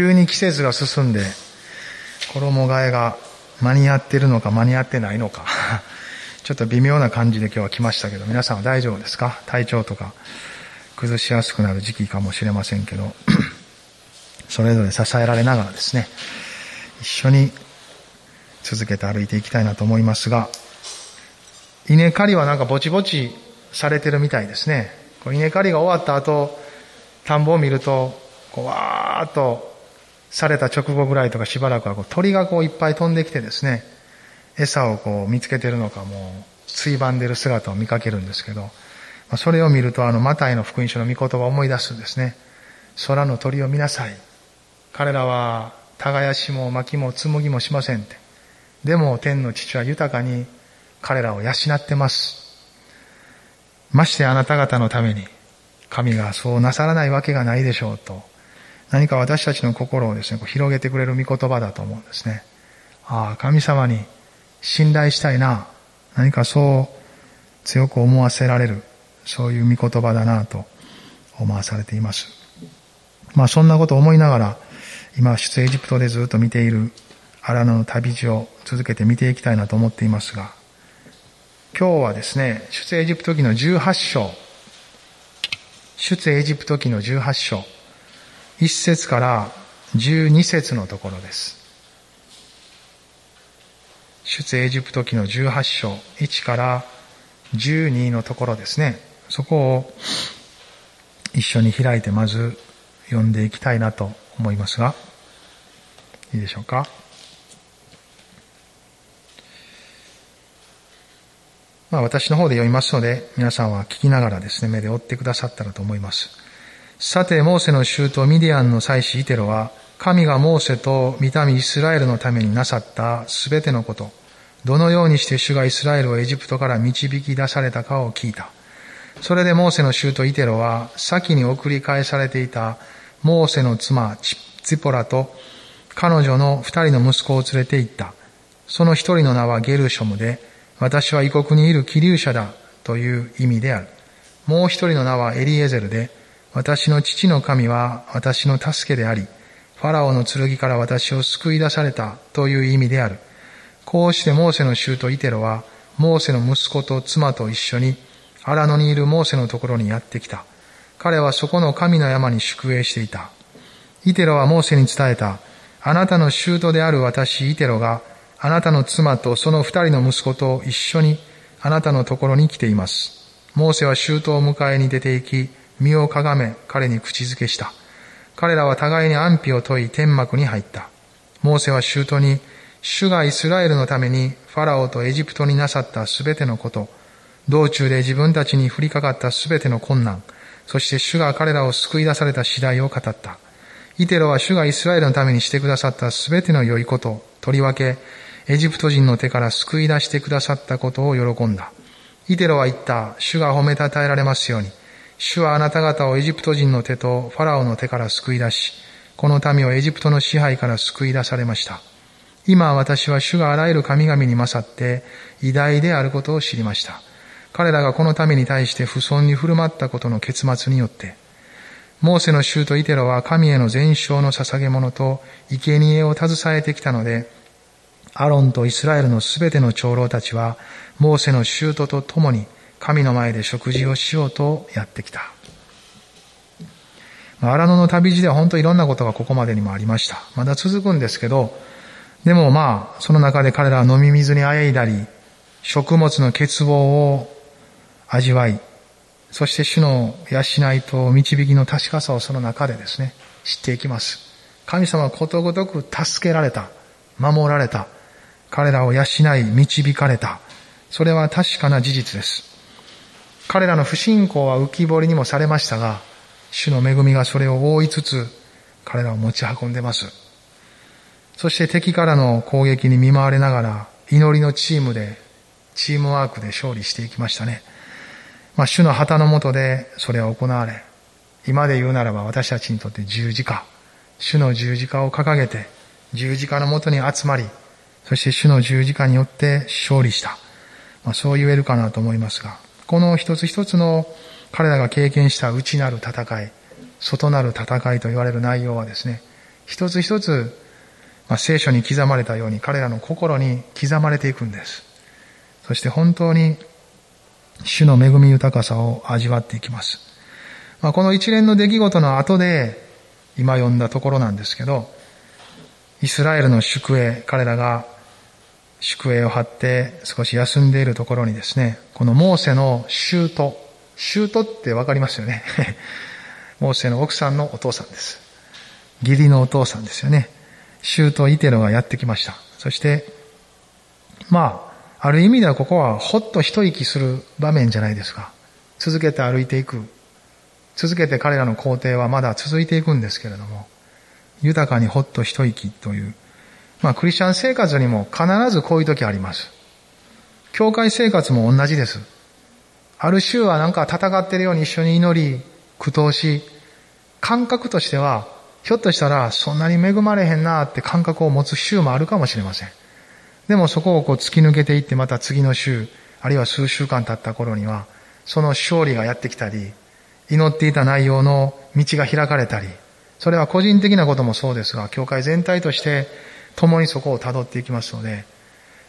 急に季節が進んで、衣替えが間に合ってるのか間に合ってないのか、ちょっと微妙な感じで今日は来ましたけど、皆さんは大丈夫ですか？体調とか崩しやすくなる時期かもしれませんけど、それぞれ支えられながらですね、一緒に続けて歩いていきたいなと思いますが、稲刈りはなんかぼちぼちされてるみたいですね。稲刈りが終わった後、田んぼを見ると、こうわーっとされた直後ぐらいとかしばらくはこう鳥がこういっぱい飛んできてですね、餌をこう見つけてるのかもう、ついばんでる姿を見かけるんですけど、それを見るとあのマタイの福音書の御言葉を思い出すんですね。空の鳥を見なさい。彼らは耕しも薪も紡ぎもしませんって。でも天の父は豊かに彼らを養ってます。ましてあなた方のために神がそうなさらないわけがないでしょうと何か私たちの心をですね、こう広げてくれる御言葉だと思うんですね。ああ、神様に信頼したいな。何かそう強く思わせられる、そういう御言葉だなと思わされています。まあそんなことを思いながら、今出エジプトでずっと見ている荒野の旅路を続けて見ていきたいなと思っていますが、今日はですね、出エジプト記の18章、出エジプト記の18章、1節から12節のところです。出エジプト記の18章、1から12のところですね。そこを一緒に開いてまず読んでいきたいなと思いますが、いいでしょうか？まあ私の方で読みますので、皆さんは聞きながらですね、目で追ってくださったらと思います。さて、モーセの衆とミディアンの祭司イテロは、神がモーセと見た目イスラエルのためになさったすべてのこと、どのようにして主がイスラエルをエジプトから導き出されたかを聞いた。それでモーセの衆とイテロは、先に送り返されていたモーセの妻、ツポラと彼女の二人の息子を連れて行った。その一人の名はゲルショムで、私は異国にいる気流者だという意味である。もう一人の名はエリエゼルで、私の父の神は私の助けであり、ファラオの剣から私を救い出されたという意味である。こうしてモーセの衆とイテロは、モーセの息子と妻と一緒に、荒野にいるモーセのところにやってきた。彼はそこの神の山に宿営していた。イテロはモーセに伝えた。あなたの衆とである私、イテロが、あなたの妻とその二人の息子と一緒にあなたのところに来ています。モーセは衆とを迎えに出て行き、身をかがめ彼に口づけした。彼らは互いに安否を問い天幕に入った。モーセは舅に、主がイスラエルのためにファラオとエジプトになさったすべてのこと、道中で自分たちに降りかかったすべての困難、そして主が彼らを救い出された次第を語った。イテロは主がイスラエルのためにしてくださったすべての良いこと、とりわけ、エジプト人の手から救い出してくださったことを喜んだ。イテロは言った、主が褒めたたえられますように。主はあなた方をエジプト人の手とファラオの手から救い出し、この民をエジプトの支配から救い出されました。今私は主があらゆる神々に勝って偉大であることを知りました。彼らがこの民に対して不尊に振る舞ったことの結末によって、モーセの衆とイテロは神への全焼の捧げ物と生贄を携えてきたので、アロンとイスラエルのすべての長老たちは、モーセの衆とと共に神の前で食事をしようとやってきた。荒野の旅路では本当いろんなことがここまでにもありました。まだ続くんですけど、でもまあ、その中で彼らは飲み水にあえいだり、食物の欠乏を味わい、そして主の養いと導きの確かさをその中でですね、知っていきます。神様はことごとく助けられた、守られた、彼らを養い、導かれた。それは確かな事実です。彼らの不信仰は浮き彫りにもされましたが、主の恵みがそれを覆いつつ、彼らを持ち運んでます。そして敵からの攻撃に見舞われながら、祈りのチームで、チームワークで勝利していきましたね。まあ、主の旗の下でそれは行われ、今で言うならば私たちにとって十字架、主の十字架を掲げて、十字架のもとに集まり、そして主の十字架によって勝利した。まあ、そう言えるかなと思いますが、この一つ一つの彼らが経験した内なる戦い、外なる戦いと言われる内容はですね、一つ一つ、まあ、聖書に刻まれたように彼らの心に刻まれていくんです。そして本当に主の恵み豊かさを味わっていきます。まあ、この一連の出来事の後で今読んだところなんですけど、イスラエルの宿営、彼らが宿営を張って少し休んでいるところにですね、このモーセの舅、舅ってわかりますよね？モーセの奥さんのお父さんです。義理のお父さんですよね？舅イテロがやってきました。そして、まあ、ある意味ではここはほっと一息する場面じゃないですか。続けて歩いていく。続けて彼らの工程はまだ続いていくんですけれども、豊かにほっと一息というまあ、クリスチャン生活にも必ずこういう時あります。教会生活も同じです。ある週はなんか戦ってるように一緒に祈り、苦闘し、感覚としては、ひょっとしたらそんなに恵まれへんなって感覚を持つ週もあるかもしれません。でもそこをこう突き抜けていってまた次の週、あるいは数週間経った頃には、その勝利がやってきたり、祈っていた内容の道が開かれたり、それは個人的なこともそうですが、教会全体として共にそこを辿っていきますので、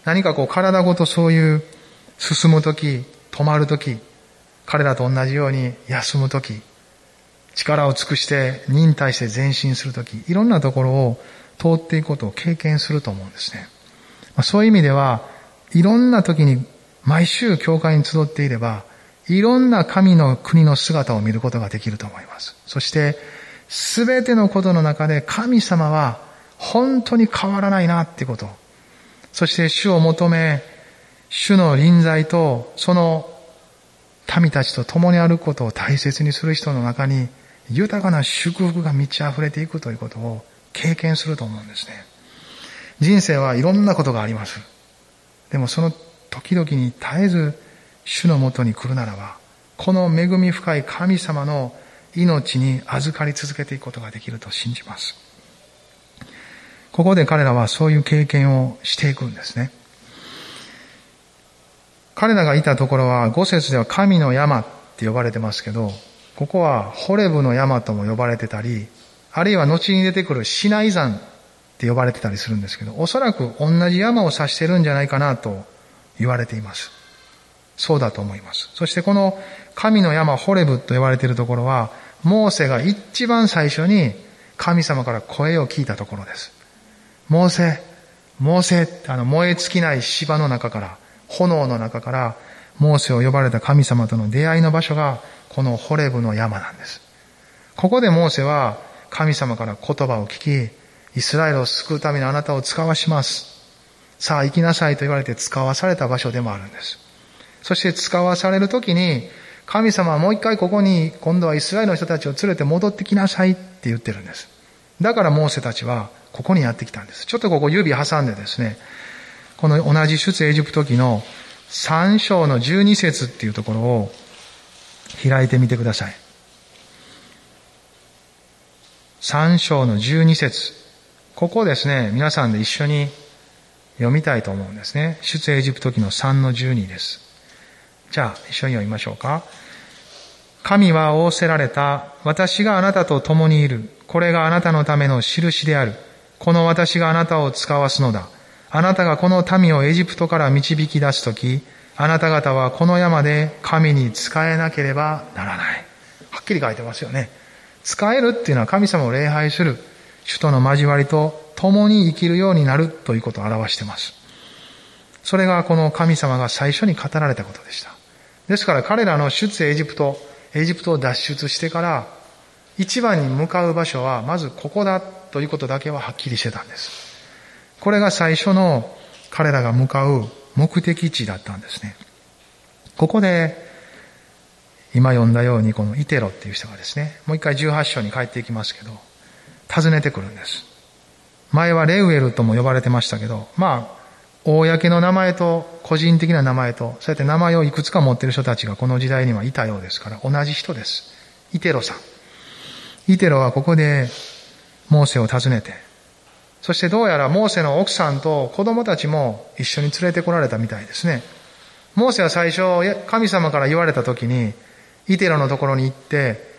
何かこう体ごとそういう進むとき、止まるとき、彼らと同じように休むとき、力を尽くして忍耐して前進するとき、いろんなところを通っていくことを経験すると思うんですね。まあ、そういう意味では、いろんな時に毎週教会に集っていれば、いろんな神の国の姿を見ることができると思います。そして、すべてのことの中で神様は本当に変わらないなってこと。そして主を求め、主の臨在とその民たちと共にあることを大切にする人の中に豊かな祝福が満ち溢れていくということを経験すると思うんですね。人生はいろんなことがあります。でもその時々に絶えず主のもとに来るならば、この恵み深い神様の命に預かり続けていくことができると信じます。ここで彼らはそういう経験をしていくんですね。彼らがいたところは、五節では神の山って呼ばれてますけど、ここはホレブの山とも呼ばれてたり、あるいは後に出てくるシナイ山って呼ばれてたりするんですけど、おそらく同じ山を指してるんじゃないかなと言われています。そうだと思います。そしてこの神の山ホレブと呼ばれているところは、モーセが一番最初に神様から声を聞いたところです。モーセ、モーセってあの燃え尽きない芝の中から、炎の中から、モーセを呼ばれた神様との出会いの場所が、このホレブの山なんです。ここでモーセは神様から言葉を聞き、イスラエルを救うためにあなたを使わします。さあ行きなさいと言われて使わされた場所でもあるんです。そして使わされるときに、神様はもう一回ここに今度はイスラエルの人たちを連れて戻ってきなさいって言ってるんです。だからモーセたちはここにやってきたんです。ちょっとここ指挟んでですね、この同じ出エジプト記の3章の12節っていうところを開いてみてください。3章の12節ここをですね、皆さんで一緒に読みたいと思うんですね。出エジプト記の3の12です。じゃあ、一緒に読みましょうか。神は仰せられた。私があなたと共にいる。これがあなたのための印である。この私があなたを使わすのだ。あなたがこの民をエジプトから導き出すとき、あなた方はこの山で神に仕えなければならない。はっきり書いてますよね。使えるっていうのは神様を礼拝する、主との交わりと共に生きるようになるということを表しています。それがこの神様が最初に語られたことでした。ですから彼らの出エジプト、エジプトを脱出してから一番に向かう場所はまずここだということだけははっきりしてたんです。これが最初の彼らが向かう目的地だったんですね。ここで今読んだようにこのイテロっていう人がですね、もう一回18章に帰っていきますけど、訪ねてくるんです。前はレウエルとも呼ばれてましたけど、まあ、公の名前と個人的な名前と、そうやって名前をいくつか持ってる人たちがこの時代にはいたようですから、同じ人です。イテロさん。イテロはここでモーセを訪ねて、そしてどうやらモーセの奥さんと子供たちも一緒に連れてこられたみたいですね。モーセは最初、神様から言われた時に、イテロのところに行って、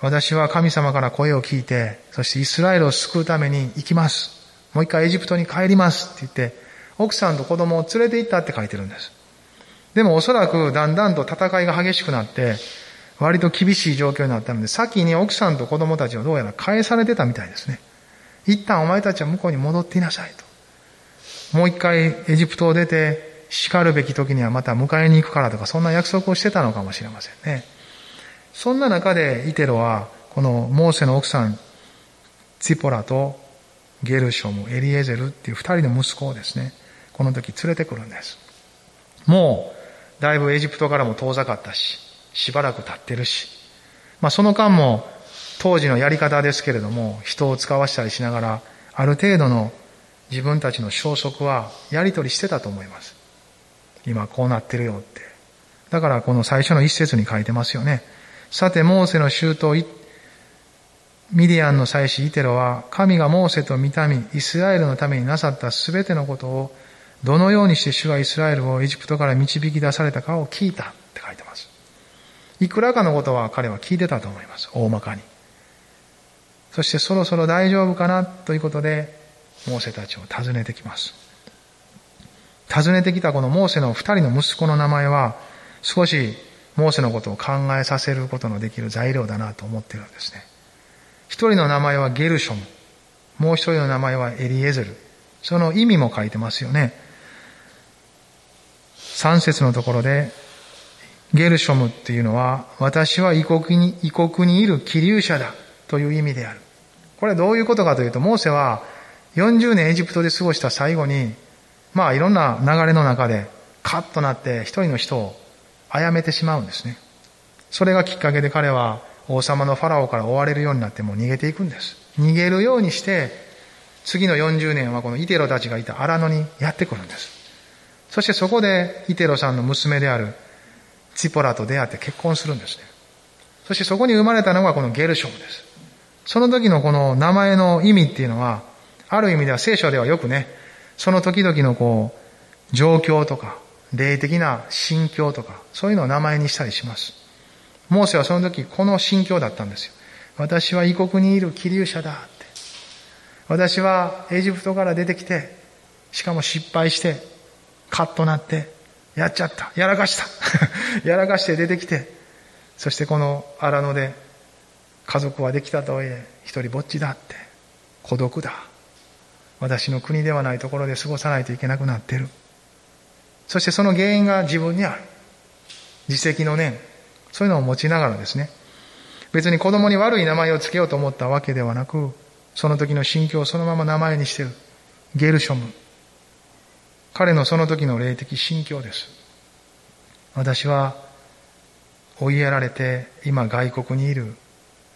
私は神様から声を聞いて、そしてイスラエルを救うために行きます。もう一回エジプトに帰りますって言って、奥さんと子供を連れて行ったって書いてるんです。でもおそらくだんだんと戦いが激しくなって、割と厳しい状況になったので、先に奥さんと子供たちをどうやら返されてたみたいですね。一旦お前たちは向こうに戻っていなさいと。もう一回エジプトを出て、叱るべき時にはまた迎えに行くからとか、そんな約束をしてたのかもしれませんね。そんな中でイテロは、このモーセの奥さん、ツィポラとゲルショム、エリエゼルっていう二人の息子をですね、この時連れてくるんです。もう、だいぶエジプトからも遠ざかったし、しばらく経ってるし、まあその間も当時のやり方ですけれども、人を使わしたりしながら、ある程度の自分たちの消息はやり取りしてたと思います。今こうなってるよって。だからこの最初の一節に書いてますよね。さて、モーセの周到、ミディアンの祭司イテロは、神がモーセと見たみ、イスラエルのためになさったすべてのことを、どのようにして主がイスラエルをエジプトから導き出されたかを聞いたって書いてます。いくらかのことは彼は聞いてたと思います。大まかに。そしてそろそろ大丈夫かなということで、モーセたちを訪ねてきます。訪ねてきたこのモーセの二人の息子の名前は、少しモーセのことを考えさせることのできる材料だなと思ってるんですね。一人の名前はゲルショム。もう一人の名前はエリエゼル。その意味も書いてますよね。三節のところで、ゲルショムっていうのは、私は異国に、異国にいる気流者だという意味である。これどういうことかというと、モーセは40年エジプトで過ごした最後に、まあいろんな流れの中でカッとなって一人の人を殺めてしまうんですね。それがきっかけで彼は王様のファラオから追われるようになってもう逃げていくんです。逃げるようにして、次の40年はこのイテロたちがいた荒野にやってくるんです。そしてそこでイテロさんの娘であるチポラと出会って結婚するんですね。そしてそこに生まれたのがこのゲルショムです。その時のこの名前の意味っていうのは、ある意味では聖書ではよくね、その時々のこう、状況とか、霊的な心境とか、そういうのを名前にしたりします。モーセはその時この心境だったんですよ。私は異国にいる気流者だって。私はエジプトから出てきて、しかも失敗して、カッとなって、やっちゃった。やらかした。やらかして出てきて、そしてこの荒野で家族はできたとはいえ、一人ぼっちだって。孤独だ。私の国ではないところで過ごさないといけなくなってる。そしてその原因が自分にある。自責の念。そういうのを持ちながらですね。別に子供に悪い名前を付けようと思ったわけではなく、その時の心境をそのまま名前にしてる。ゲルショム。彼のその時の霊的心境です。私は追いやられて今外国にいる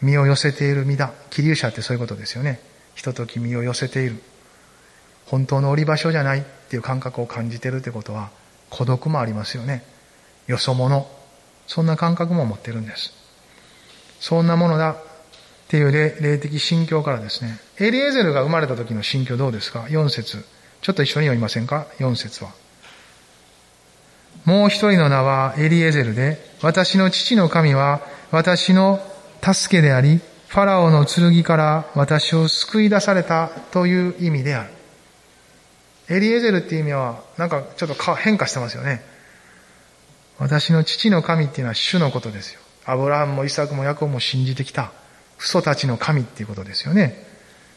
身を寄せている身だ。気流者ってそういうことですよね。人ととき身を寄せている。本当の降り場所じゃないっていう感覚を感じてるってことは孤独もありますよね。よそ者。そんな感覚も持ってるんです。そんなものだっていう霊的心境からですね、エリエゼルが生まれた時の心境どうですか ?4 節。ちょっと一緒に読みませんか ?4 節は。もう一人の名はエリエゼルで、私の父の神は私の助けであり、ファラオの剣から私を救い出されたという意味である。エリエゼルっていう意味は、なんかちょっと変化してますよね。私の父の神っていうのは主のことですよ。アブラハムもイサクもヤコブも信じてきた、父祖たちの神っていうことですよね。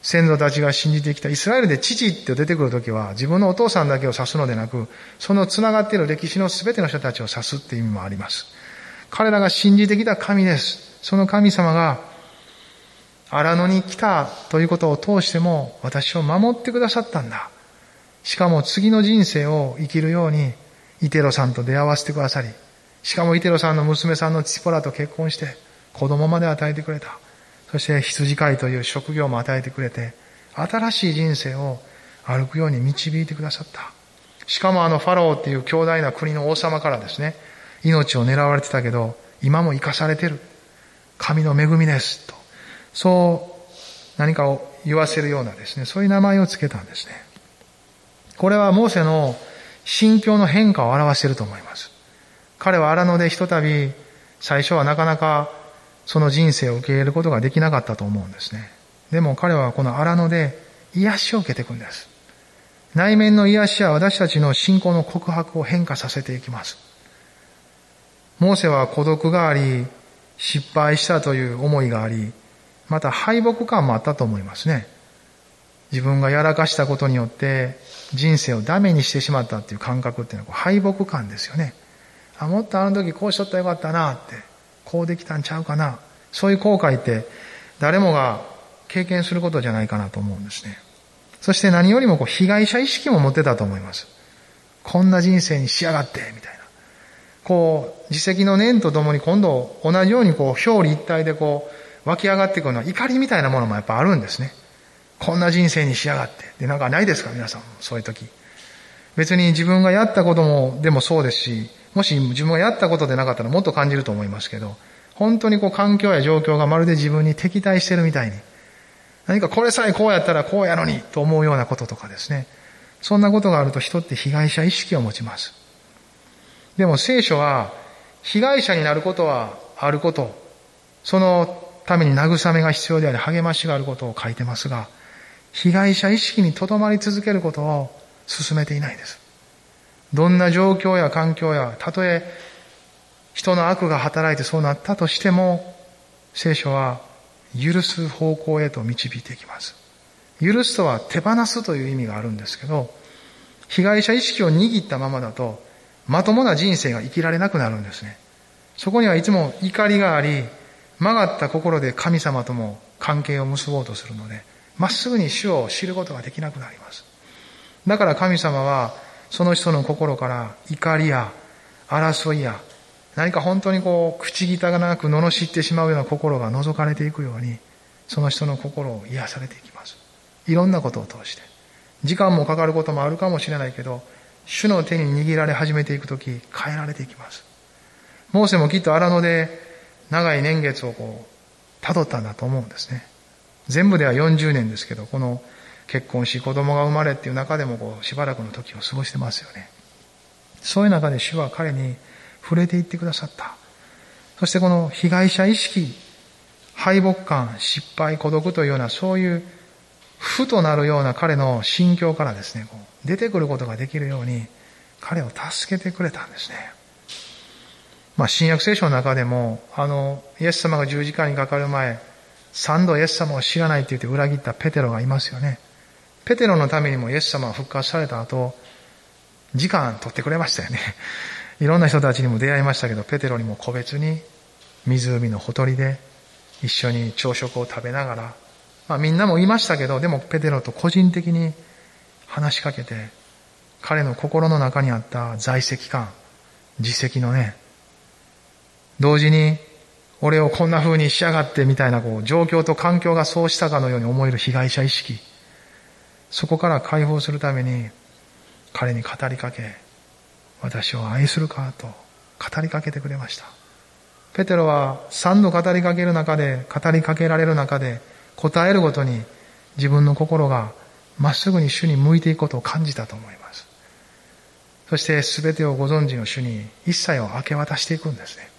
先祖たちが信じてきた。イスラエルで父って出てくるときは、自分のお父さんだけを指すのでなく、その繋がっている歴史の全ての人たちを指すっていう意味もあります。彼らが信じてきた神です。その神様が、荒野に来たということを通しても、私を守ってくださったんだ。しかも次の人生を生きるように、イテロさんと出会わせてくださり、しかもイテロさんの娘さんのチポラと結婚して、子供まで与えてくれた。そして羊飼いという職業も与えてくれて、新しい人生を歩くように導いてくださった。しかもあのファローっていう強大な国の王様からですね、命を狙われてたけど、今も生かされてる。神の恵みです。と。そう何かを言わせるようなですね、そういう名前を付けたんですね。これはモーセの心境の変化を表していると思います。彼は荒野でひとたび、最初はなかなかその人生を受け入れることができなかったと思うんですね。でも彼はこの荒野で癒しを受けていくんです。内面の癒しは私たちの信仰の告白を変化させていきます。モーセは孤独があり、失敗したという思いがあり、また敗北感もあったと思いますね。自分がやらかしたことによって人生をダメにしてしまったっていう感覚っていうのは敗北感ですよね。あ、もっとあの時こうしとったらよかったなって、こうできたんちゃうかな。そういう後悔って誰もが経験することじゃないかなと思うんですね。そして何よりもこう被害者意識も持ってたと思います。こんな人生にしやがって、みたいな。こう、自責の念とともに今度同じようにこう表裏一体でこう湧き上がってくるのは怒りみたいなものもやっぱあるんですね。こんな人生にしやがって。で、なんかないですか？皆さん。そういう時。別に自分がやったことも、でもそうですし、もし自分がやったことでなかったらもっと感じると思いますけど、本当にこう環境や状況がまるで自分に敵対してるみたいに、何かこれさえこうやったらこうやのにと思うようなこととかですね。そんなことがあると人って被害者意識を持ちます。でも聖書は、被害者になることはあること、そのために慰めが必要であり励ましがあることを書いてますが、被害者意識にとどまり続けることを進めていないです。どんな状況や環境や、たとえ人の悪が働いてそうなったとしても、聖書は許す方向へと導いていきます。許すとは手放すという意味があるんですけど、被害者意識を握ったままだと、まともな人生が生きられなくなるんですね。そこにはいつも怒りがあり、曲がった心で神様とも関係を結ぼうとするので、まっすぐに主を知ることができなくなります。だから神様は、その人の心から怒りや争いや何か本当にこう、口汚く罵ってしまうような心が覗かれていくように、その人の心を癒されていきます。いろんなことを通して。時間もかかることもあるかもしれないけど、主の手に握られ始めていくとき、変えられていきます。モーセもきっと荒野で長い年月をこう、辿ったんだと思うんですね。全部では40年ですけど、この結婚し子供が生まれっていう中でもこう、しばらくの時を過ごしてますよね。そういう中で主は彼に触れていってくださった。そしてこの被害者意識、敗北感、失敗、孤独というようなそういう負となるような彼の心境からですねこう、出てくることができるように彼を助けてくれたんですね。まあ、新約聖書の中でも、あの、イエス様が十字架にかかる前、三度イエス様を知らないって言って裏切ったペテロがいますよね。ペテロのためにもイエス様は復活された後、時間取ってくれましたよね。いろんな人たちにも出会いましたけど、ペテロにも個別に湖のほとりで一緒に朝食を食べながら、まあみんなもいましたけど、でもペテロと個人的に話しかけて、彼の心の中にあった在籍感、実績のね、同時に俺をこんな風にしやがってみたいなこう状況と環境がそうしたかのように思える被害者意識、そこから解放するために彼に語りかけ、私を愛するかと語りかけてくれました。ペテロは三度語りかける中で、語りかけられる中で、答えるごとに自分の心がまっすぐに主に向いていくことを感じたと思います。そして全てをご存知の主に一切を明け渡していくんですね。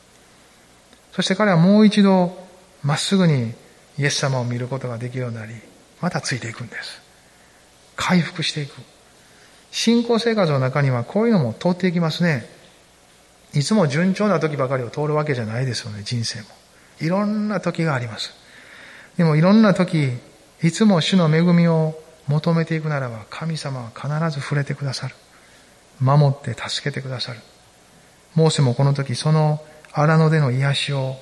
そして彼はもう一度まっすぐにイエス様を見ることができるようになり、またついていくんです。回復していく。信仰生活の中にはこういうのも通っていきますね。いつも順調な時ばかりを通るわけじゃないですよね、人生も。いろんな時があります。でもいろんな時、いつも主の恵みを求めていくならば、神様は必ず触れてくださる。守って助けてくださる。モーセもこの時、その荒野での癒しを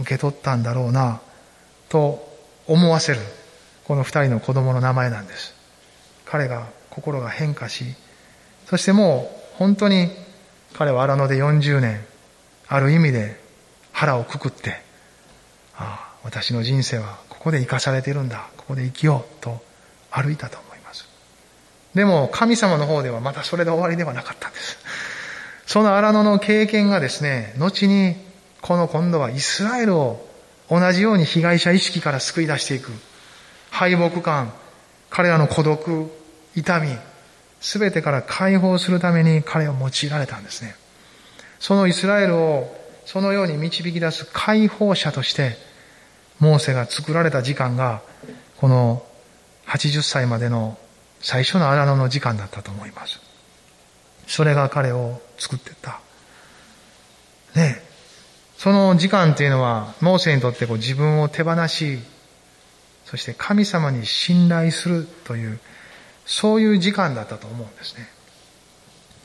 受け取ったんだろうな、と思わせる、この二人の子供の名前なんです。彼が心が変化し、そしてもう本当に彼は荒野で40年、ある意味で腹をくくって、ああ、私の人生はここで生かされてるんだ、ここで生きようと歩いたと思います。でも神様の方ではまたそれで終わりではなかったんです。その荒野の経験がですね、後にこの今度はイスラエルを同じように被害者意識から救い出していく。敗北感、彼らの孤独、痛み、すべてから解放するために彼を用いられたんですね。そのイスラエルをそのように導き出す解放者として、モーセが作られた時間が、この80歳までの最初の荒野の時間だったと思います。それが彼を作っていった。ねその時間っていうのは、モーセにとってこう自分を手放し、そして神様に信頼するという、そういう時間だったと思うんですね。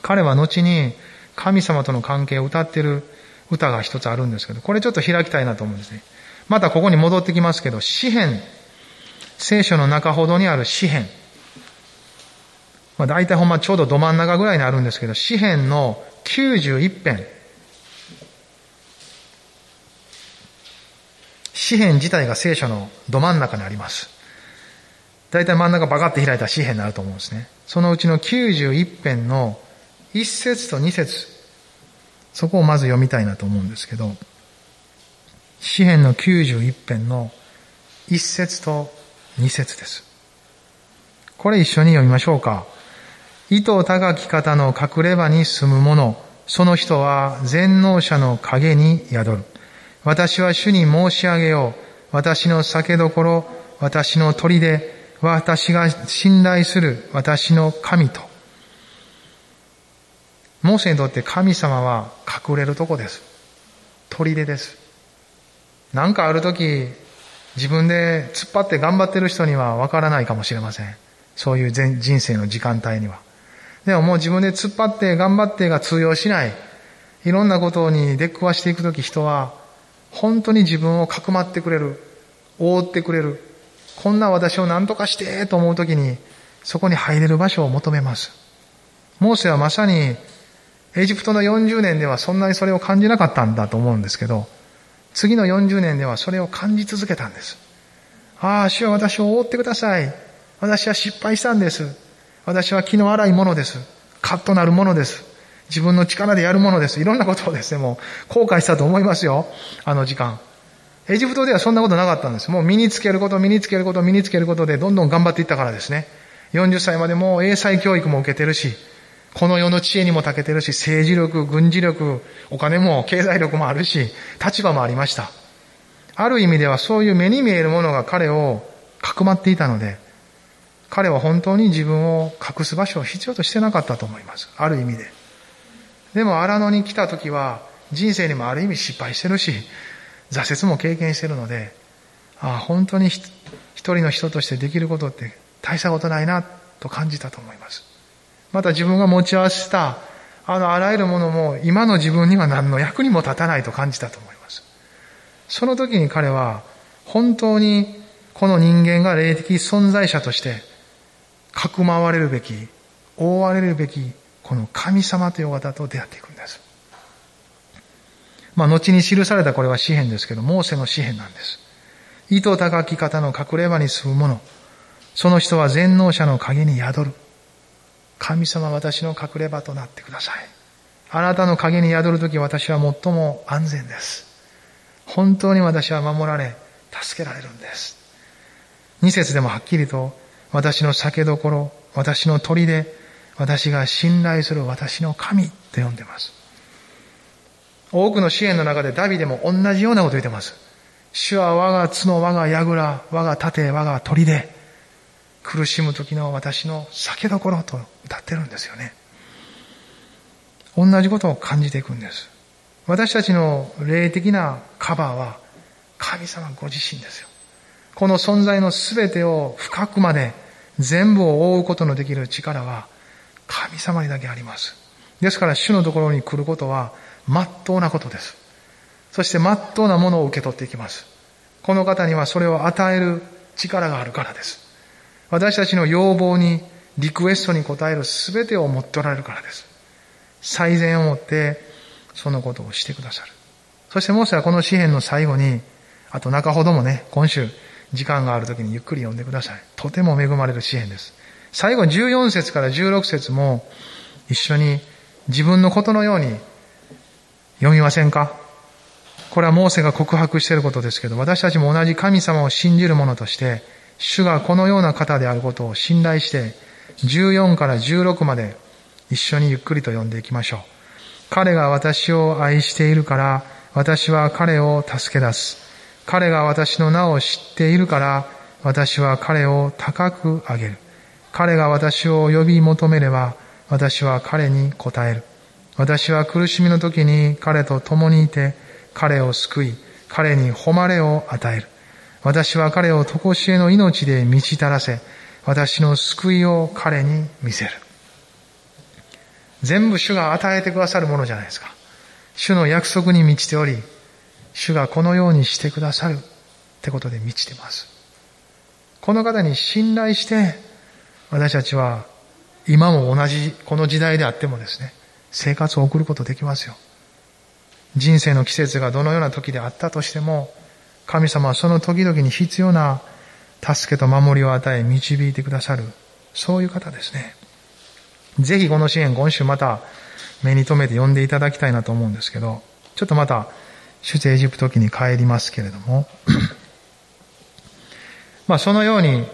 彼は後に神様との関係を歌っている歌が一つあるんですけど、これちょっと開きたいなと思うんですね。またここに戻ってきますけど、詩篇、聖書の中ほどにある詩篇。まあ大体ほんまちょうどど真ん中ぐらいにあるんですけど、詩篇の91編。詩篇自体が聖書のど真ん中にあります。大体真ん中バカって開いた詩篇になると思うんですね。そのうちの91編の1節と2節そこをまず読みたいなと思うんですけど、詩篇の91編の1節と2節です。これ一緒に読みましょうか。意図高き方の隠れ場に住む者、その人は全能者の影に宿る。私は主に申し上げよう。私の酒どころ、私の砦、私が信頼する私の神と。モーセにとって神様は隠れるとこです。砦です。なんかある時、自分で突っ張って頑張ってる人にはわからないかもしれません。そういう人生の時間帯には。でももう自分で突っ張って頑張ってが通用しない。いろんなことに出くわしていくとき人は、本当に自分をかくまってくれる。覆ってくれる。こんな私を何とかしてと思うときに、そこに入れる場所を求めます。モーセはまさに、エジプトの40年ではそんなにそれを感じなかったんだと思うんですけど、次の40年ではそれを感じ続けたんです。ああ、主は私を覆ってください。私は失敗したんです。私は気の荒いものです。カッとなるものです。自分の力でやるものです。いろんなことをですね、もう後悔したと思いますよ。あの時間。エジプトではそんなことなかったんです。もう身につけること、身につけること、身につけることでどんどん頑張っていったからですね。40歳までもう英才教育も受けてるし、この世の知恵にも長けてるし、政治力、軍事力、お金も経済力もあるし、立場もありました。ある意味ではそういう目に見えるものが彼をかくまっていたので、彼は本当に自分を隠す場所を必要としてなかったと思います。ある意味で。でも荒野に来た時は人生にもある意味失敗してるし、挫折も経験してるので、ああ、本当に一人の人としてできることって大したことないなと感じたと思います。また自分が持ち合わせたあのあらゆるものも今の自分には何の役にも立たないと感じたと思います。その時に彼は本当にこの人間が霊的存在者としてかくまわれるべき、覆われるべき、この神様という方と出会っていくんです。まあ、後に記されたこれは詩篇ですけど、モーセの詩篇なんです。意図高き方の隠れ場に住む者、その人は全能者の影に宿る。神様私の隠れ場となってください。あなたの影に宿るとき私は最も安全です。本当に私は守られ、助けられるんです。二節でもはっきりと私の酒どころ、私の鳥で、私が信頼する私の神って呼んでます。多くの支援の中でダビデも同じようなこと言ってます。主は我が角、我が櫓、我が盾、我が鳥で、苦しむ時の私の酒どころと歌ってるんですよね。同じことを感じていくんです。私たちの霊的なカバーは神様ご自身ですよ。この存在の全てを深くまで全部を覆うことのできる力は神様にだけあります。ですから主のところに来ることは真っ当なことです。そして真っ当なものを受け取っていきます。この方にはそれを与える力があるからです。私たちの要望に、リクエストに応える全てを持っておられるからです。最善をもってそのことをしてくださる。そしてモーセはこの詩篇の最後に、あと中ほどもね、今週時間がある時にゆっくり読んでください。とても恵まれる詩篇です。最後14節から16節も一緒に自分のことのように読みませんか？これはモーセが告白していることですけど、私たちも同じ神様を信じる者として、主がこのような方であることを信頼して、14から16まで一緒にゆっくりと読んでいきましょう。彼が私を愛しているから、私は彼を助け出す。彼が私の名を知っているから、私は彼を高く上げる。彼が私を呼び求めれば、私は彼に答える。私は苦しみの時に彼と共にいて、彼を救い、彼に誉れを与える。私は彼を常しえの命で満ち足らせ、私の救いを彼に見せる。全部主が与えてくださるものじゃないですか。主の約束に満ちており、主がこのようにしてくださるってことで満ちてます。この方に信頼して、私たちは今も同じこの時代であってもですね、生活を送ることできますよ。人生の季節がどのような時であったとしても、神様はその時々に必要な助けと守りを与え導いてくださる、そういう方ですね。ぜひこの支援今週また目に留めて読んでいただきたいなと思うんですけど、ちょっとまた出エジプト記に帰りますけれども、まあそのように、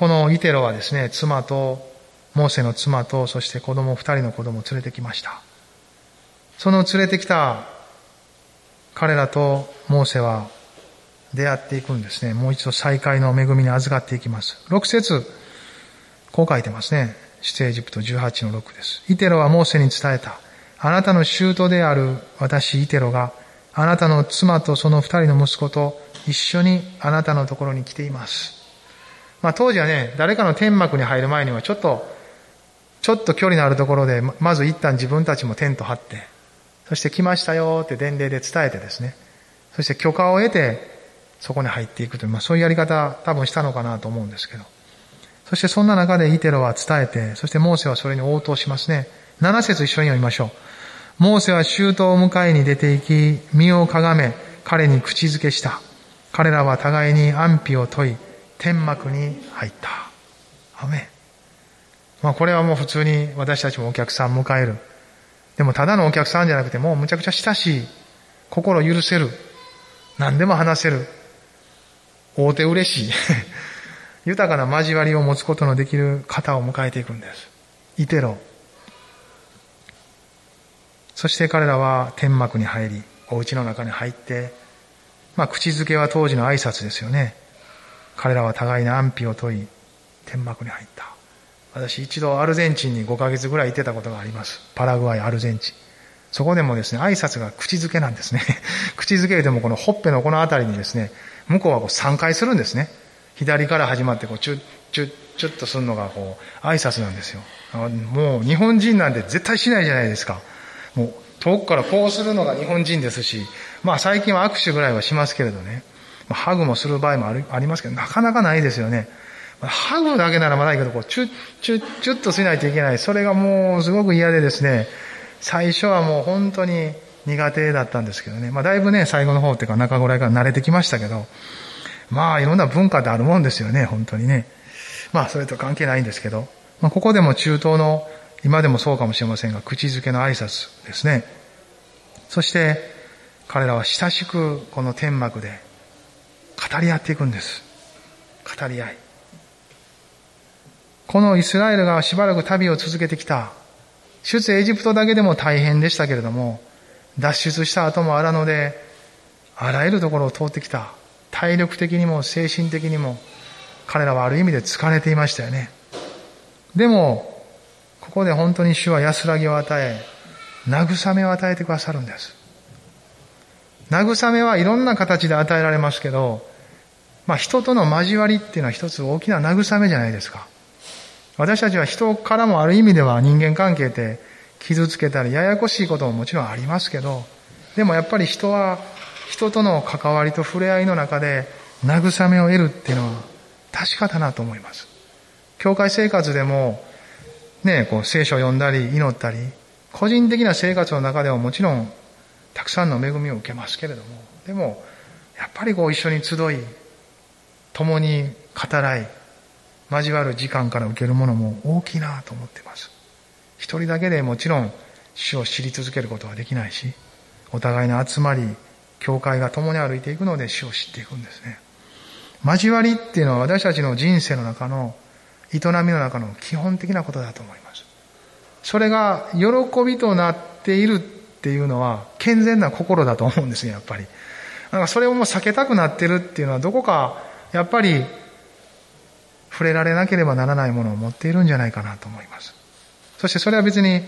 このイテロはですね、妻と、モーセの妻と、そして子供二人の子供を連れてきました。その連れてきた彼らとモーセは出会っていくんですね。もう一度再会の恵みに預かっていきます。6節こう書いてますね。出エジプト18の6です。イテロはモーセに伝えた。あなたの舅である私イテロが、あなたの妻とその二人の息子と一緒にあなたのところに来ています。まあ当時はね、誰かの天幕に入る前にはちょっと、ちょっと距離のあるところで、まず一旦自分たちもテント張って、そして来ましたよって伝令で伝えてですね、そして許可を得て、そこに入っていくという、まあそういうやり方多分したのかなと思うんですけど。そしてそんな中でイテロは伝えて、そしてモーセはそれに応答しますね。7節一緒に読みましょう。モーセは周到を迎えに出て行き、身をかがめ、彼に口づけした。彼らは互いに安否を問い、天幕に入った。アメまあこれはもう普通に私たちもお客さん迎える。でもただのお客さんじゃなくてもうむちゃくちゃ親しい、心許せる、何でも話せる、大手嬉しい。豊かな交わりを持つことのできる方を迎えていくんです。イテロ。そして彼らは天幕に入り、お家の中に入って、まあ口づけは当時の挨拶ですよね。彼らは互いに安否を問い、天幕に入った。私一度アルゼンチンに5ヶ月ぐらい行ってたことがあります。パラグアイ、アルゼンチン。そこでもですね、挨拶が口づけなんですね。口づけでもこのほっぺのこの辺りにですね、向こうはこう3回するんですね。左から始まってこうチュッチュッチュッとするのがこう挨拶なんですよ。もう日本人なんて絶対しないじゃないですか。もう遠くからこうするのが日本人ですし、まあ最近は握手ぐらいはしますけれどね。ハグもする場合もありますけど、なかなかないですよね。ハグだけならまだいいけど、こう、チュッ、チュッ、チュッとしないといけない。それがもうすごく嫌でですね、最初はもう本当に苦手だったんですけどね。まあだいぶね、最後の方っていうか中ぐらいから慣れてきましたけど、まあいろんな文化ってあるもんですよね、本当にね。まあそれと関係ないんですけど、まあここでも中東の、今でもそうかもしれませんが、口づけの挨拶ですね。そして、彼らは親しくこの天幕で語り合っていくんです。語り合い。このイスラエルがしばらく旅を続けてきた。出エジプトだけでも大変でしたけれども、脱出した後もあらので、あらゆるところを通ってきた。体力的にも精神的にも彼らはある意味で疲れていましたよね。でも、ここで本当に主は安らぎを与え、慰めを与えてくださるんです。慰めはいろんな形で与えられますけど、まあ人との交わりっていうのは一つ大きな慰めじゃないですか。私たちは人からもある意味では人間関係って傷つけたりややこしいことももちろんありますけど、でもやっぱり人は人との関わりと触れ合いの中で慰めを得るっていうのは確かだなと思います。教会生活でも、ね、こう聖書を読んだり祈ったり、個人的な生活の中ではもちろんたくさんの恵みを受けますけれども、でも、やっぱりこう一緒に集い、共に語らい、交わる時間から受けるものも大きいなと思っています。一人だけでもちろん主を知り続けることはできないし、お互いの集まり、教会が共に歩いていくので主を知っていくんですね。交わりっていうのは私たちの人生の中の営みの中の基本的なことだと思います。それが喜びとなっているっていうのは健全な心だと思うんですね、やっぱり。なんかそれをもう避けたくなってるっていうのはどこか、やっぱり触れられなければならないものを持っているんじゃないかなと思います。そしてそれは別に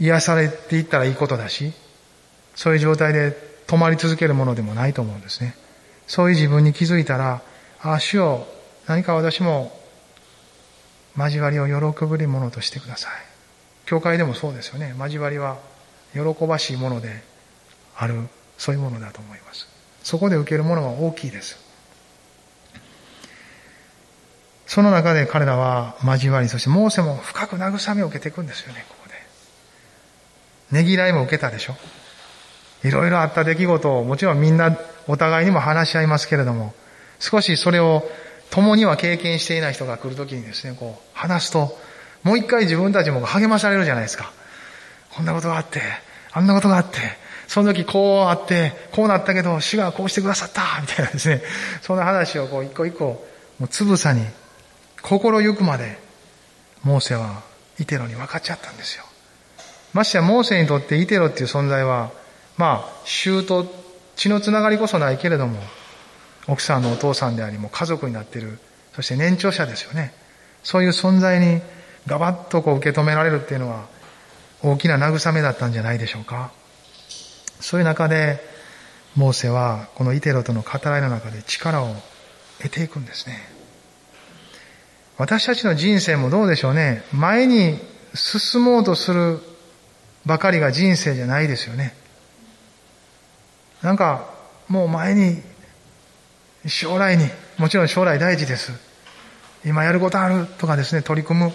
癒されていったらいいことだし、そういう状態で止まり続けるものでもないと思うんですね。そういう自分に気づいたら、ああ、主よ、何か私も交わりを喜ぶものとしてください。教会でもそうですよね。交わりは喜ばしいものである、そういうものだと思います。そこで受けるものは大きいです。その中で彼らは交わり、そしてモーセも深く慰めを受けていくんですよね、ここで。ねぎらいも受けたでしょ。いろいろあった出来事をもちろんみんなお互いにも話し合いますけれども、少しそれを共には経験していない人が来るときにですね、こう話すと、もう一回自分たちも励まされるじゃないですか。こんなことがあって、あんなことがあって、その時こうあって、こうなったけど、主がこうしてくださったみたいなですね、そんな話をこう一個一個、もうつぶさに、心ゆくまで、モーセはイテロに分かっちゃったんですよ。ましてやモーセにとってイテロっていう存在は、まあ、衆と血のつながりこそないけれども、奥さんのお父さんであり、も家族になっている、そして年長者ですよね。そういう存在にガバッとこう受け止められるっていうのは、大きな慰めだったんじゃないでしょうか。そういう中で、モーセはこのイテロとの語らいの中で力を得ていくんですね。私たちの人生もどうでしょうね。前に進もうとするばかりが人生じゃないですよね。なんか、もう前に、将来に、もちろん将来大事です。今やることあるとかですね、取り組む。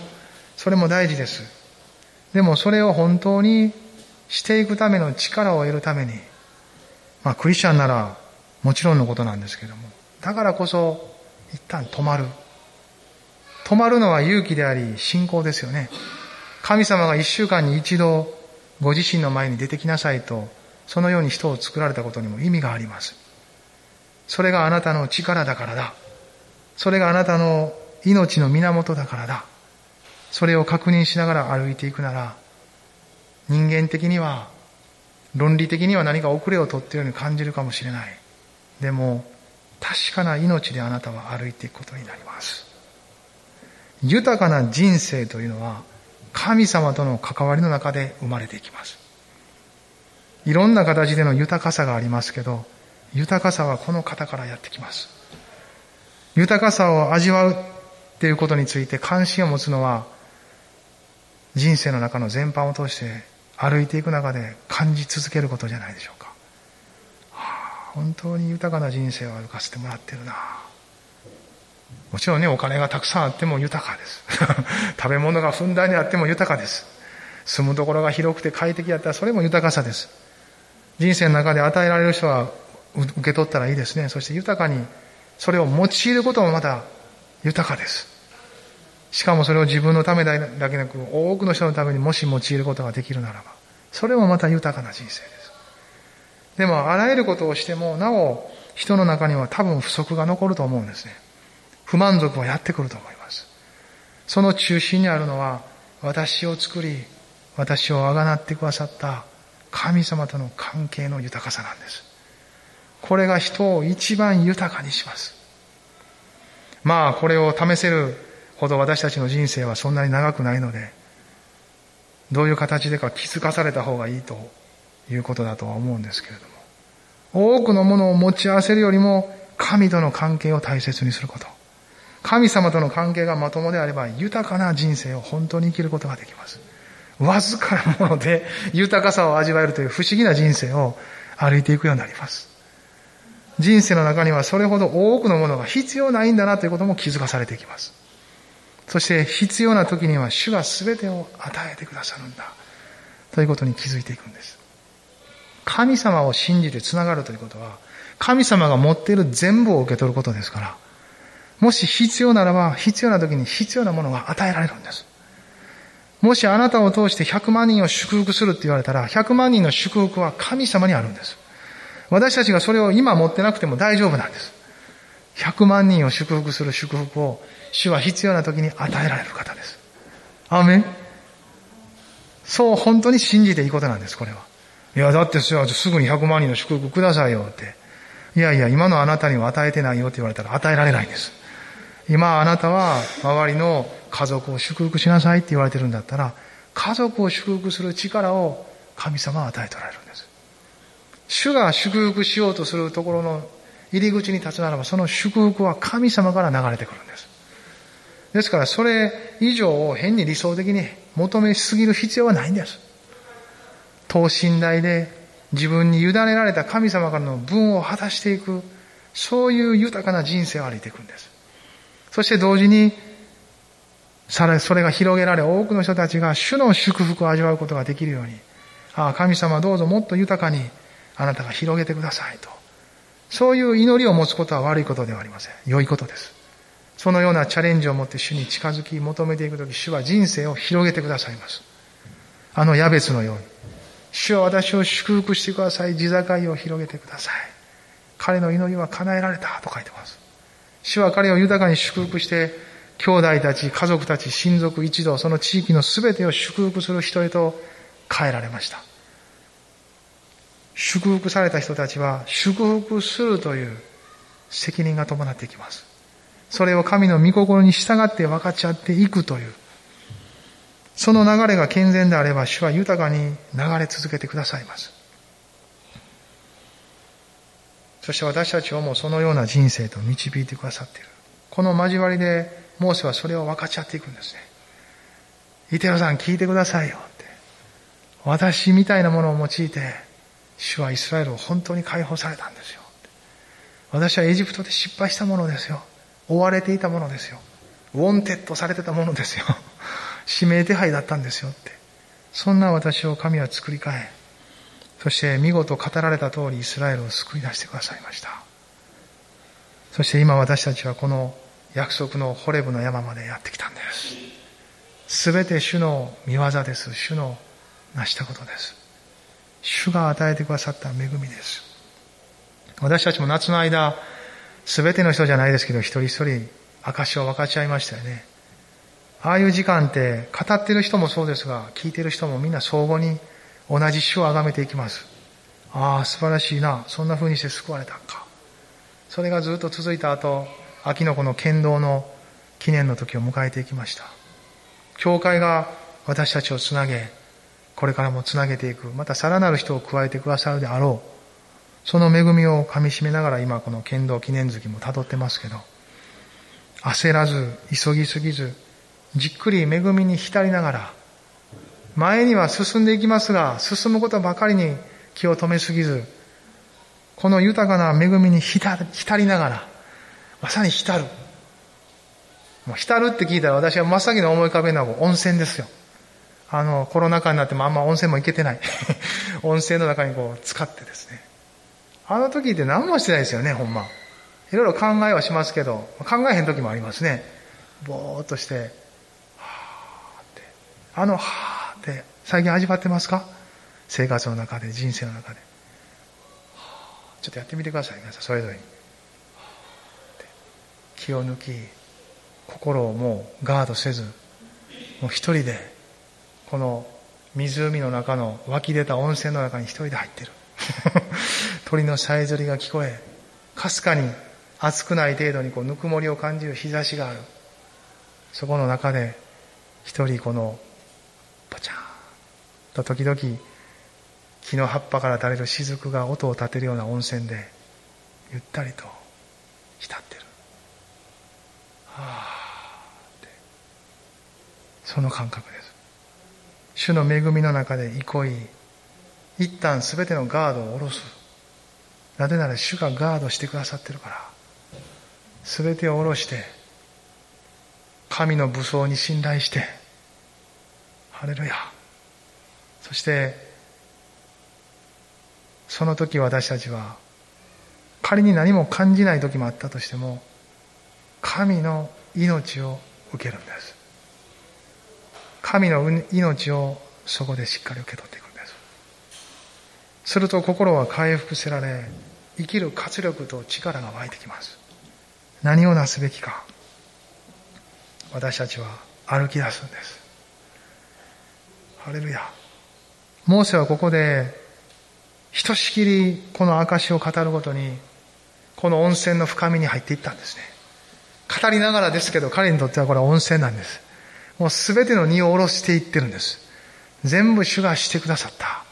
それも大事です。でもそれを本当にしていくための力を得るために、まあクリスチャンならもちろんのことなんですけども、だからこそ一旦止まる。止まるのは勇気であり信仰ですよね。神様が一週間に一度ご自身の前に出てきなさいと、そのように人を作られたことにも意味があります。それがあなたの力だからだ。それがあなたの命の源だからだ。それを確認しながら歩いていくなら、人間的には、論理的には何か遅れをとっているように感じるかもしれない。でも、確かな命であなたは歩いていくことになります。豊かな人生というのは、神様との関わりの中で生まれていきます。いろんな形での豊かさがありますけど、豊かさはこの方からやってきます。豊かさを味わうっていうことについて関心を持つのは、人生の中の全般を通して歩いていく中で感じ続けることじゃないでしょうか。はあ、本当に豊かな人生を歩かせてもらってるな。もちろんね、お金がたくさんあっても豊かです。食べ物がふんだんにあっても豊かです。住むところが広くて快適だったらそれも豊かさです。人生の中で与えられる人は受け取ったらいいですね。そして豊かにそれを用いることもまた豊かです。しかもそれを自分のためだけなく、多くの人のためにもし用いることができるならば、それもまた豊かな人生です。でも、あらゆることをしても、なお、人の中には多分不足が残ると思うんですね。不満足はやってくると思います。その中心にあるのは、私を作り、私をあがなってくださった神様との関係の豊かさなんです。これが人を一番豊かにします。まあ、これを試せるほど私たちの人生はそんなに長くないので、どういう形でか気づかされた方がいいということだとは思うんですけれども、多くのものを持ち合わせるよりも、神との関係を大切にすること。神様との関係がまともであれば、豊かな人生を本当に生きることができます。わずかなもので豊かさを味わえるという不思議な人生を歩いていくようになります。人生の中にはそれほど多くのものが必要ないんだなということも気づかされていきます。そして必要な時には主が全てを与えてくださるんだ。ということに気づいていくんです。神様を信じて繋がるということは、神様が持っている全部を受け取ることですから、もし必要ならば、必要な時に必要なものが与えられるんです。もしあなたを通して100万人を祝福するって言われたら、100万人の祝福は神様にあるんです。私たちがそれを今持ってなくても大丈夫なんです。100万人を祝福する祝福を主は必要な時に与えられる方です。アメンそう本当に信じていいことなんです、これは。いや、だってすぐに100万人の祝福くださいよって。いやいや、今のあなたには与えてないよって言われたら与えられないんです。今あなたは周りの家族を祝福しなさいって言われてるんだったら、家族を祝福する力を神様は与えておられるんです。主が祝福しようとするところの入り口に立つならば、その祝福は神様から流れてくるんです。ですから、それ以上を変に理想的に求めすぎる必要はないんです。等身大で自分に委ねられた神様からの分を果たしていく、そういう豊かな人生を歩いていくんです。そして同時に、さらそれが広げられ、多くの人たちが主の祝福を味わうことができるように、ああ、神様どうぞもっと豊かにあなたが広げてくださいと。そういう祈りを持つことは悪いことではありません。良いことです。そのようなチャレンジを持って主に近づき求めていくとき、主は人生を広げてくださいます。あのヤベツのように。主は私を祝福してください。地境を広げてください。彼の祈りは叶えられたと書いてます。主は彼を豊かに祝福して、兄弟たち、家族たち、親族一同、その地域の全てを祝福する人へと変えられました。祝福された人たちは、祝福するという責任が伴ってきます。それを神の御心に従って分かっち合っていくという。その流れが健全であれば、主は豊かに流れ続けてくださいます。そして私たちをもそのような人生と導いてくださっている。この交わりで、モーセはそれを分かち合っていくんですね。イテロさん聞いてくださいよって。私みたいなものを用いて、主はイスラエルを本当に解放されたんですよ。私はエジプトで失敗したものですよ。追われていたものですよ。 wanted されてたものですよ。指名手配だったんですよって。そんな私を神は作り変え、そして見事語られた通りイスラエルを救い出してくださいました。そして今私たちはこの約束のホレブの山までやってきたんです。すべて主の御業です。主の成したことです。主が与えてくださった恵みです。私たちも夏の間、すべての人じゃないですけど、一人一人証を分かち合いましたよね。ああいう時間って語ってる人もそうですが、聞いてる人もみんな相互に同じ主を崇めていきます。ああ、素晴らしいな。そんな風にして救われたか。それがずっと続いた後、秋のこの剣道の記念の時を迎えていきました。教会が私たちをつなげ、これからもつなげていく。またさらなる人を加えてくださるであろう。その恵みを噛み締めながら今この剣道記念月も辿ってますけど、焦らず、急ぎすぎず、じっくり恵みに浸りながら、前には進んでいきますが、進むことばかりに気を止めすぎず、この豊かな恵みに浸りながら、まさに浸る。もう浸るって聞いたら私は真っ先に思い浮かべるのは温泉ですよ。あの、コロナ禍になってもあんま温泉も行けてない。温泉の中にこう使ってですね。あの時って何もしてないですよね、ほんま。いろいろ考えはしますけど、考えへん時もありますね。ぼーっとして、あの、はー最近味わってますか？生活の中で、人生の中で。ちょっとやってみてください、皆さん、それぞれに。気を抜き、心をもうガードせず、もう一人で、この湖の中の湧き出た温泉の中に一人で入ってる。鳥のさえずりが聞こえ、かすかに暑くない程度にこうぬくもりを感じる日差しがある。そこの中で、一人このポチャーンと時々木の葉っぱから垂れる雫が音を立てるような温泉でゆったりと浸ってる。はあってその感覚です。主の恵みの中で憩い、一旦すべてのガードを下ろす。なぜなら主がガードしてくださってるから。すべてを下ろして、神の武装に信頼して、ハレルヤ。そして、その時私たちは、仮に何も感じない時もあったとしても、神の命を受けるんです。神の命をそこでしっかり受け取っていくんです。すると心は回復せられ、生きる活力と力が湧いてきます。何をなすべきか。私たちは歩き出すんです。ハレルヤ。モーセはここでひとしきりこの証を語るごとに、この温泉の深みに入っていったんですね。語りながらですけど、彼にとってはこれは温泉なんです。もうすべての荷を下ろしていってるんです。全部主がしてくださった。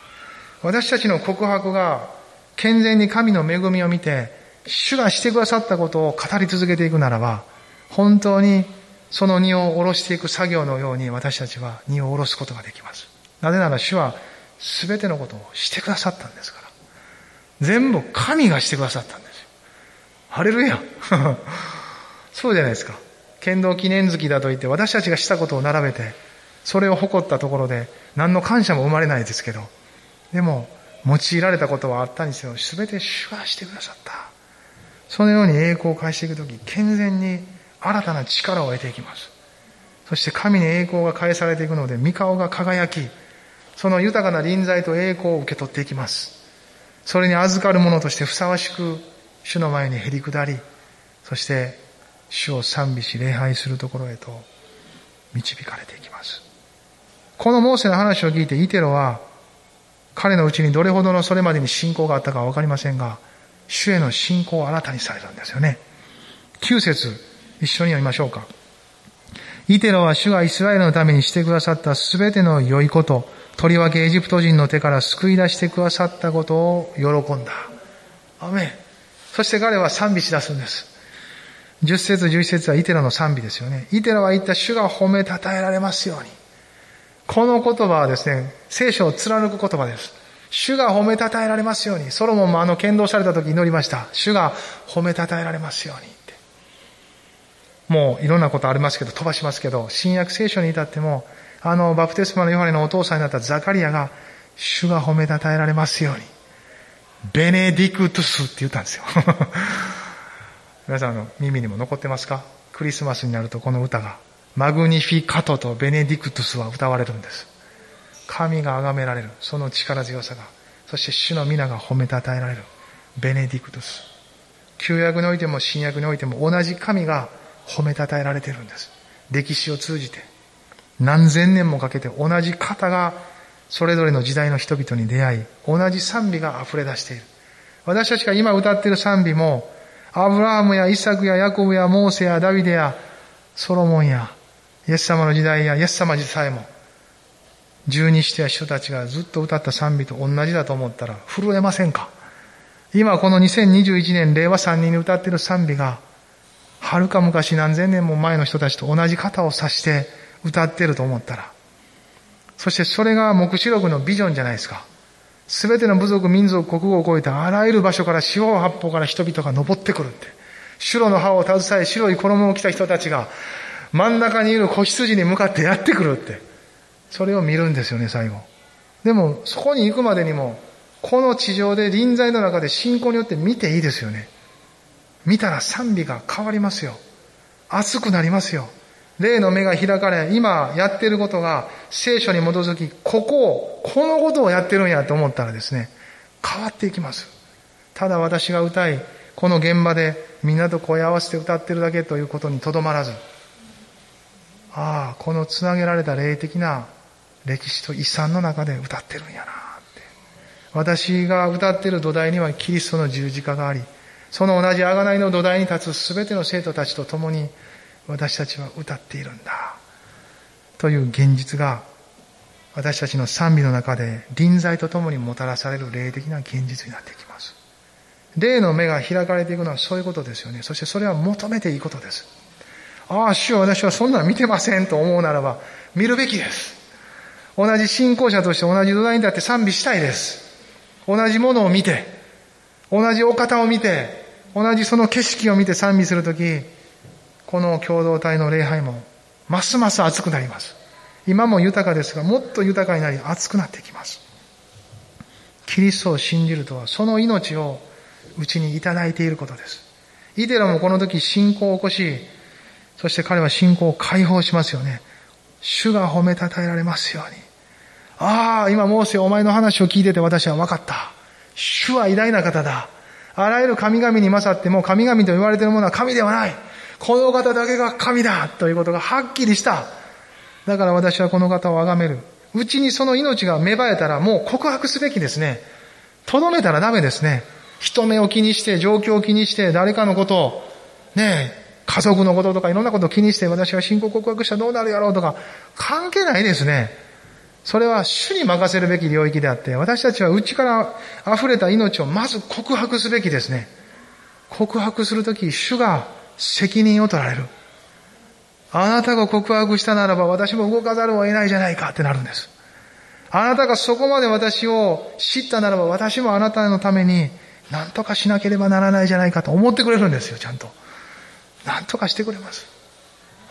私たちの告白が健全に神の恵みを見て、主がしてくださったことを語り続けていくならば、本当にその荷を下ろしていく作業のように私たちは荷を下ろすことができます。なぜなら主は全てのことをしてくださったんですから。全部神がしてくださったんですよ。ハレルヤ そうじゃないですか。剣道記念月だと言って私たちがしたことを並べて、それを誇ったところで何の感謝も生まれないですけど、でも用いられたことはあったにせよ、全て主がしてくださった。そのように栄光を返していくとき、健全に新たな力を得ていきます。そして神に栄光が返されていくので、御顔が輝き、その豊かな臨在と栄光を受け取っていきます。それに預かるものとしてふさわしく、主の前にへり下り、そして主を賛美し礼拝するところへと導かれていきます。このモーセの話を聞いて、イテロは、彼のうちにどれほどのそれまでに信仰があったかわかりませんが、主への信仰を新たにされるんですよね。9節一緒に読みましょうか。イテロは主がイスラエルのためにしてくださったすべての良いこと、とりわけエジプト人の手から救い出してくださったことを喜んだ。アメン。そして彼は賛美し出すんです。10節11節はイテロの賛美ですよね。イテロは言った主が褒めたたえられますように。この言葉はですね、聖書を貫く言葉です。主が褒めたたえられますように。ソロモンもあの剣道された時祈りました。主が褒めたたえられますようにって。もういろんなことありますけど、飛ばしますけど、新約聖書に至っても、あの、バプテスマのヨハネのお父さんになったザカリアが、主が褒めたたえられますように。ベネディクトゥスって言ったんですよ。皆さんの耳にも残ってますか？クリスマスになるとこの歌が、マグニフィカトとベネディクトゥスは歌われるんです。神が崇められる。その力強さが。そして主の皆が褒めたたえられる。ベネディクトゥス。旧約においても新約においても同じ神が褒めたたえられてるんです。歴史を通じて。何千年もかけて同じ方がそれぞれの時代の人々に出会い、同じ賛美が溢れ出している。私たちが今歌っている賛美も、アブラハムやイサクやヤコブやモーセやダビデやソロモンやイエス様の時代やイエス様自さえも、十二使徒や人たちがずっと歌った賛美と同じだと思ったら震えませんか？今この2021年令和3人に歌っている賛美がはるか昔何千年も前の人たちと同じ型を指して歌ってると思ったら、そしてそれが目視録のビジョンじゃないですか。すべての部族、民族、国語を超えてあらゆる場所から四方八方から人々が登ってくるって。白の葉を携え白い衣を着た人たちが真ん中にいる子羊に向かってやってくるって。それを見るんですよね、最後。でも、そこに行くまでにも、この地上で臨在の中で信仰によって見ていいですよね。見たら賛美が変わりますよ。熱くなりますよ。霊の目が開かれ、今やってることが聖書に基づき、ここを、このことをやってるんやと思ったらですね、変わっていきます。ただ私が歌い、この現場でみんなと声合わせて歌ってるだけということにとどまらず、ああ、このつなげられた霊的な歴史と遺産の中で歌ってるんやなって。私が歌ってる土台にはキリストの十字架があり、その同じ贖いの土台に立つすべての生徒たちと共に私たちは歌っているんだ。という現実が私たちの賛美の中で臨在と共にもたらされる霊的な現実になってきます。霊の目が開かれていくのはそういうことですよね。そしてそれは求めていいことです。ああ、主は私はそんなの見てませんと思うならば見るべきです。同じ信仰者として同じ土台に立って賛美したいです。同じものを見て、同じお方を見て、同じその景色を見て賛美するとき、この共同体の礼拝も、ますます熱くなります。今も豊かですが、もっと豊かになり熱くなってきます。キリストを信じるとは、その命をうちにいただいていることです。イデロもこの時信仰を起こし、そして彼は信仰を解放しますよね。主が褒めたたえられますように。ああ、今モーセお前の話を聞いてて私は分かった。主は偉大な方だ。あらゆる神々に勝っても神々と言われているものは神ではない。この方だけが神だということがはっきりした。だから私はこの方を崇める。うちにその命が芽生えたらもう告白すべきですね。とどめたらダメですね。人目を気にして、状況を気にして、誰かのことを、ねえ家族のこととかいろんなことを気にして、私は信仰告白したらどうなるやろうとか、関係ないですね。それは主に任せるべき領域であって、私たちは内から溢れた命をまず告白すべきですね。告白するとき、主が責任を取られる。あなたが告白したならば私も動かざるを得ないじゃないかってなるんです。あなたがそこまで私を知ったならば私もあなたのために何とかしなければならないじゃないかと思ってくれるんですよ、ちゃんと。何とかしてくれます。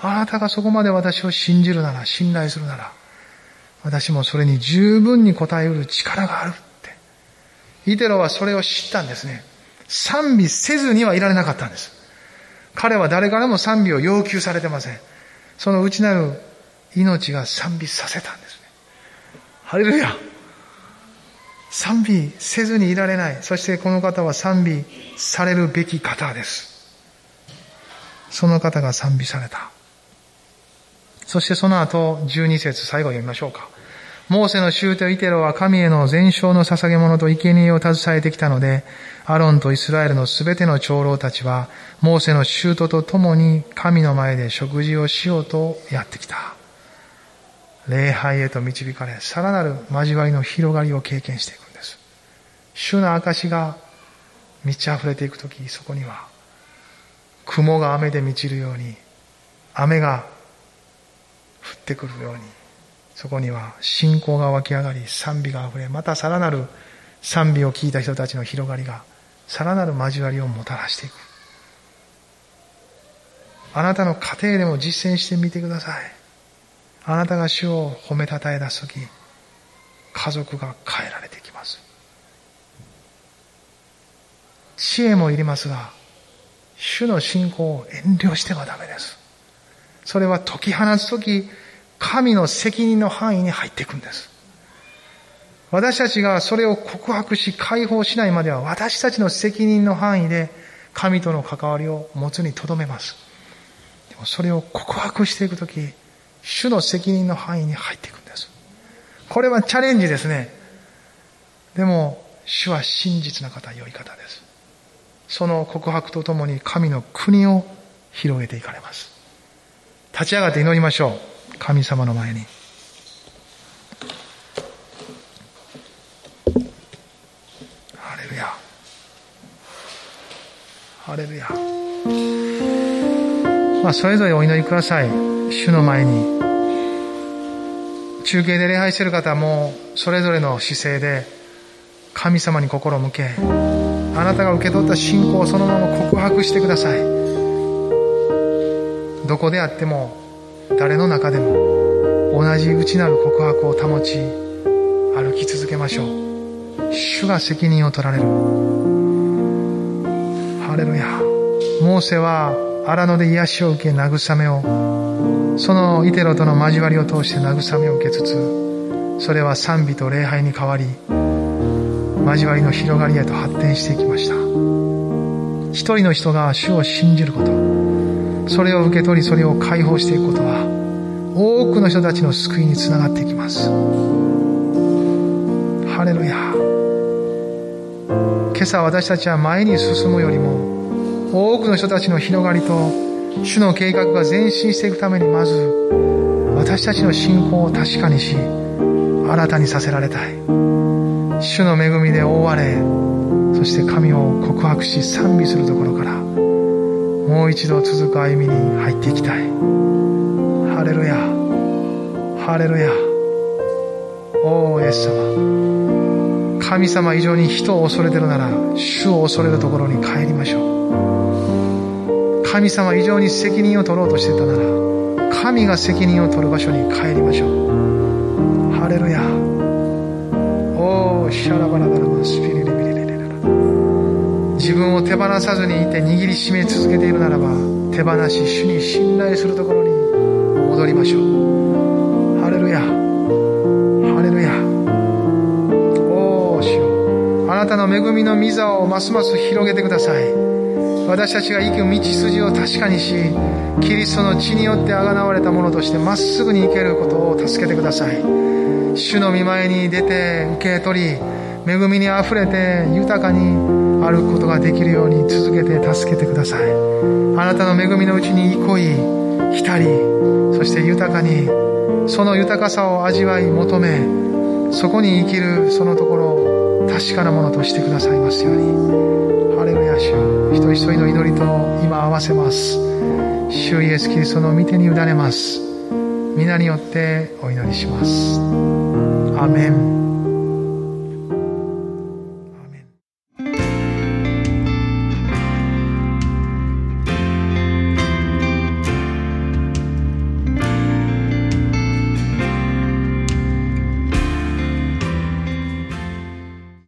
あなたがそこまで私を信じるなら、信頼するなら、私もそれに十分に応えうる力があるって。イテロはそれを知ったんですね。賛美せずにはいられなかったんです。彼は誰からも賛美を要求されてません。その内なる命が賛美させたんですね。ハレルヤ賛美せずにいられない。そしてこの方は賛美されるべき方です。その方が賛美された。そしてその後、12節最後読みましょうか。モーセの舅イテロは神への全焼の捧げ物と生贄を携えてきたので、アロンとイスラエルのすべての長老たちは、モーセの舅と共に神の前で食事をしようとやってきた。礼拝へと導かれ、さらなる交わりの広がりを経験していくんです。主の証が満ち溢れていくとき、そこには、雲が雨で満ちるように、雨が降ってくるように、そこには信仰が湧き上がり、賛美が溢れ、またさらなる賛美を聞いた人たちの広がりが、さらなる交わりをもたらしていく。あなたの家庭でも実践してみてください。あなたが主を褒めたたえ出すとき、家族が変えられてきます。知恵もいりますが、主の信仰を遠慮してはダメです。それは解き放つとき、神の責任の範囲に入っていくんです。私たちがそれを告白し解放しないまでは私たちの責任の範囲で神との関わりを持つにとどめます。でもそれを告白していくとき、主の責任の範囲に入っていくんです。これはチャレンジですね。でも、主は真実な方、良い方です。その告白とともに神の国を広げていかれます。立ち上がって祈りましょう。神様の前に。ハレルヤ。ハレルヤ。まあ、それぞれお祈りください。主の前に。中継で礼拝している方も、それぞれの姿勢で、神様に心を向け、あなたが受け取った信仰をそのまま告白してください。どこであっても、誰の中でも同じ内なる告白を保ち歩き続けましょう。主が責任を取られる。ハレルヤ。モーセは荒野で癒しを受け慰めをそのイテロとの交わりを通して慰めを受けつつそれは賛美と礼拝に変わり交わりの広がりへと発展していきました。一人の人が主を信じること。それを受け取りそれを解放していくことはくの人たちの救いにつながっていきます。ハレルヤ。今朝私たちは前に進むよりも多くの人たちの広がりと主の計画が前進していくためにまず私たちの信仰を確かにし新たにさせられたい。主の恵みで覆われそして神を告白し賛美するところからもう一度続く歩みに入っていきたい。ハレルヤ。ハレルヤ。おーイエス様。神様以上に人を恐れてるなら主を恐れるところに帰りましょう。神様以上に責任を取ろうとしてたなら神が責任を取る場所に帰りましょう。ハレルヤ。おーシャラバラダラマスピリリビリ自分を手放さずにいて握りしめ続けているならば手放し主に信頼するところに戻りましょうあなたの恵みの御座をますます広げてください。私たちが行く道筋を確かにしキリストの血によってあがなわれたものとしてまっすぐに行けることを助けてください。主の見舞いに出て受け取り恵みにあふれて豊かに歩くことができるように続けて助けてください。あなたの恵みのうちに憩い浸りそして豊かにその豊かさを味わい求めそこに生きるそのところを確かなものとしてくださいますように。ハレルヤ主。一人一人の祈りと今合わせます。主イエスキリストの御手に委ねます。皆によってお祈りします。アメン。